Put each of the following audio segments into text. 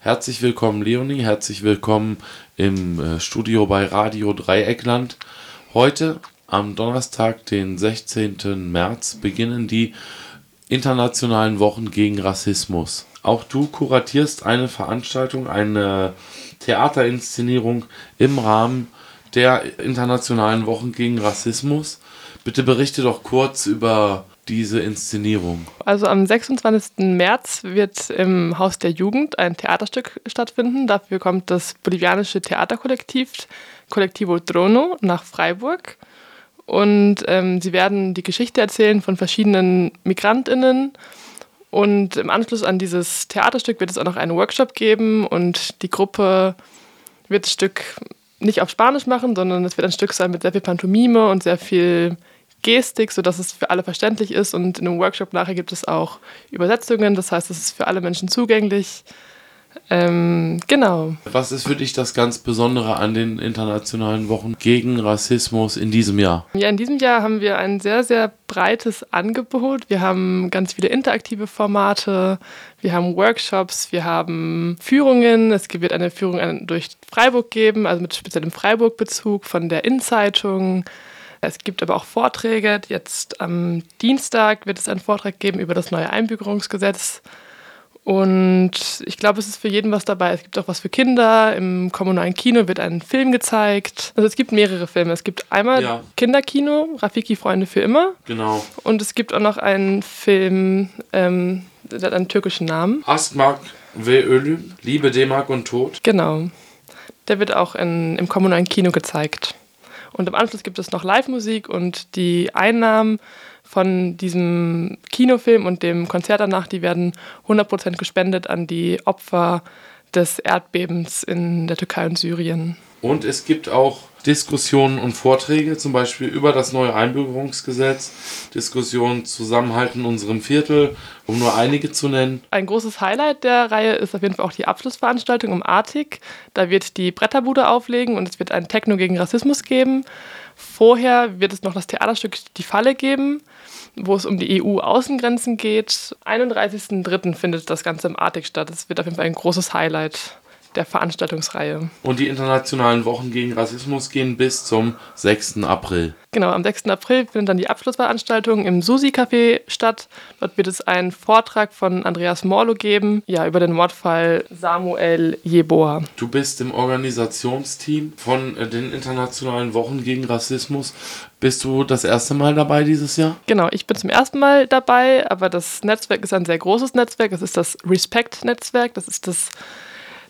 Herzlich willkommen, Leonie. Herzlich willkommen im äh, Studio bei Radio Dreieckland. Heute, am Donnerstag, den 16. März, beginnen die internationalen Wochen gegen Rassismus. Auch du kuratierst eine Veranstaltung, eine Theaterinszenierung im Rahmen der internationalen Wochen gegen Rassismus. Bitte berichte doch kurz über diese Inszenierung? Also am 26. März wird im Haus der Jugend ein Theaterstück stattfinden. Dafür kommt das bolivianische Theaterkollektiv Collectivo Trono nach Freiburg. Und ähm, sie werden die Geschichte erzählen von verschiedenen MigrantInnen. Und im Anschluss an dieses Theaterstück wird es auch noch einen Workshop geben und die Gruppe wird das Stück nicht auf Spanisch machen, sondern es wird ein Stück sein mit sehr viel Pantomime und sehr viel Gestik, sodass es für alle verständlich ist. Und in einem Workshop nachher gibt es auch Übersetzungen, das heißt, es ist für alle Menschen zugänglich. Ähm, genau. Was ist für dich das ganz Besondere an den internationalen Wochen gegen Rassismus in diesem Jahr? Ja, in diesem Jahr haben wir ein sehr, sehr breites Angebot. Wir haben ganz viele interaktive Formate, wir haben Workshops, wir haben Führungen. Es wird eine Führung durch Freiburg geben, also mit speziellem Freiburg-Bezug von der Innenzeitung. Es gibt aber auch Vorträge. Jetzt am Dienstag wird es einen Vortrag geben über das neue Einbürgerungsgesetz. Und ich glaube, es ist für jeden was dabei. Es gibt auch was für Kinder. Im kommunalen Kino wird ein Film gezeigt. Also es gibt mehrere Filme. Es gibt einmal ja. Kinderkino, Rafiki Freunde für immer. Genau. Und es gibt auch noch einen Film, ähm, der hat einen türkischen Namen. Astmark ve Ölüm, Liebe, D-Mark und Tod. Genau. Der wird auch in, im kommunalen Kino gezeigt. Und im Anschluss gibt es noch Live-Musik und die Einnahmen von diesem Kinofilm und dem Konzert danach, die werden 100% gespendet an die Opfer des Erdbebens in der Türkei und Syrien. Und es gibt auch Diskussionen und Vorträge, zum Beispiel über das neue Einbürgerungsgesetz, Diskussionen Zusammenhalten in unserem Viertel, um nur einige zu nennen. Ein großes Highlight der Reihe ist auf jeden Fall auch die Abschlussveranstaltung um Artik. Da wird die Bretterbude auflegen und es wird ein Techno gegen Rassismus geben. Vorher wird es noch das Theaterstück Die Falle geben, wo es um die EU-Außengrenzen geht. 31.03. findet das Ganze im Artik statt. Es wird auf jeden Fall ein großes Highlight der Veranstaltungsreihe. Und die internationalen Wochen gegen Rassismus gehen bis zum 6. April. Genau, am 6. April findet dann die Abschlussveranstaltung im Susi-Café statt. Dort wird es einen Vortrag von Andreas Morlo geben, ja, über den Mordfall Samuel Jeboa. Du bist im Organisationsteam von äh, den internationalen Wochen gegen Rassismus. Bist du das erste Mal dabei dieses Jahr? Genau, ich bin zum ersten Mal dabei, aber das Netzwerk ist ein sehr großes Netzwerk. Es ist das Respect-Netzwerk. Das ist das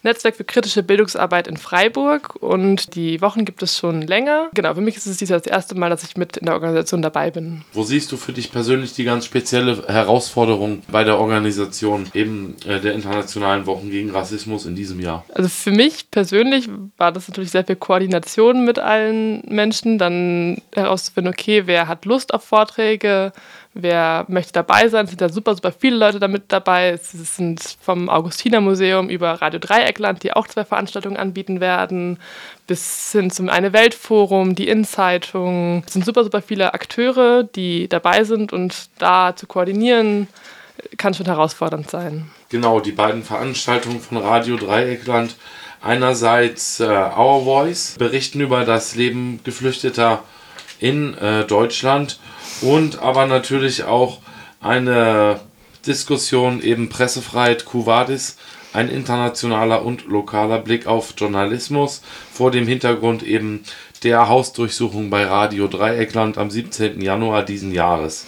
Netzwerk für kritische Bildungsarbeit in Freiburg und die Wochen gibt es schon länger. Genau, für mich ist es dieses Jahr das erste Mal, dass ich mit in der Organisation dabei bin. Wo siehst du für dich persönlich die ganz spezielle Herausforderung bei der Organisation eben äh, der internationalen Wochen gegen Rassismus in diesem Jahr? Also für mich persönlich war das natürlich sehr viel Koordination mit allen Menschen, dann herauszufinden, okay, wer hat Lust auf Vorträge, wer möchte dabei sein. Es sind da super, super viele Leute damit dabei. Es sind vom Augustiner Museum über Radio Dreieckland, die auch zwei Veranstaltungen anbieten werden, bis hin zum Eine Welt Forum, die In-Zeitung. Es sind super, super viele Akteure, die dabei sind und da zu koordinieren kann schon herausfordernd sein. Genau, die beiden Veranstaltungen von Radio Dreieckland. Einerseits äh, Our Voice berichten über das Leben Geflüchteter in äh, Deutschland und aber natürlich auch eine Diskussion eben Pressefreiheit Cuvadis, ein internationaler und lokaler Blick auf Journalismus vor dem Hintergrund eben der Hausdurchsuchung bei Radio Dreieckland am 17. Januar diesen Jahres.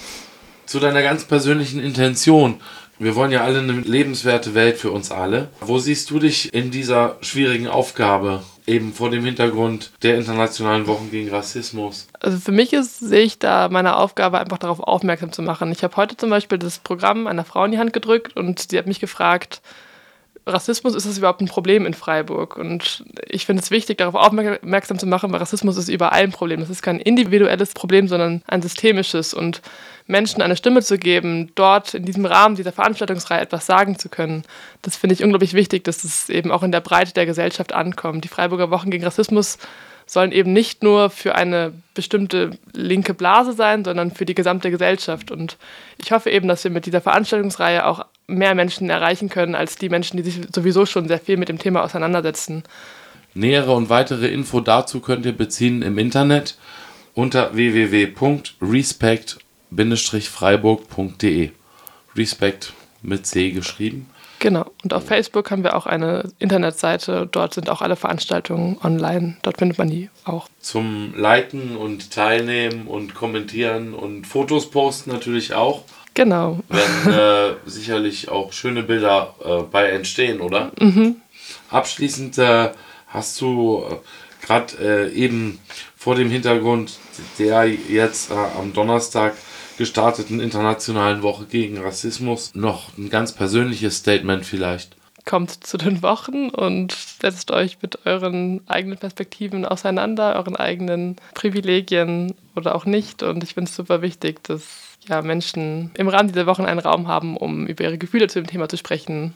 Zu deiner ganz persönlichen Intention. Wir wollen ja alle eine lebenswerte Welt für uns alle. Wo siehst du dich in dieser schwierigen Aufgabe eben vor dem Hintergrund der internationalen Wochen gegen Rassismus? Also für mich ist, sehe ich da meine Aufgabe, einfach darauf aufmerksam zu machen. Ich habe heute zum Beispiel das Programm einer Frau in die Hand gedrückt und sie hat mich gefragt, Rassismus ist das überhaupt ein Problem in Freiburg? Und ich finde es wichtig, darauf aufmerksam zu machen, weil Rassismus ist überall ein Problem. Das ist kein individuelles Problem, sondern ein systemisches. Und Menschen eine Stimme zu geben, dort in diesem Rahmen dieser Veranstaltungsreihe etwas sagen zu können, das finde ich unglaublich wichtig, dass es eben auch in der Breite der Gesellschaft ankommt. Die Freiburger Wochen gegen Rassismus sollen eben nicht nur für eine bestimmte linke Blase sein, sondern für die gesamte Gesellschaft. Und ich hoffe eben, dass wir mit dieser Veranstaltungsreihe auch mehr Menschen erreichen können, als die Menschen, die sich sowieso schon sehr viel mit dem Thema auseinandersetzen. Nähere und weitere Info dazu könnt ihr beziehen im Internet unter www.respect-freiburg.de. Respect mit C geschrieben. Genau. Und auf Facebook haben wir auch eine Internetseite. Dort sind auch alle Veranstaltungen online. Dort findet man die auch. Zum Liken und Teilnehmen und Kommentieren und Fotos posten natürlich auch. Genau. Werden äh, sicherlich auch schöne Bilder äh, bei entstehen, oder? Mhm. Abschließend äh, hast du äh, gerade äh, eben vor dem Hintergrund der jetzt äh, am Donnerstag gestarteten Internationalen Woche gegen Rassismus noch ein ganz persönliches Statement vielleicht. Kommt zu den Wochen und setzt euch mit euren eigenen Perspektiven auseinander, euren eigenen Privilegien oder auch nicht. Und ich finde es super wichtig, dass ja, Menschen im Rahmen dieser Wochen einen Raum haben, um über ihre Gefühle zu dem Thema zu sprechen.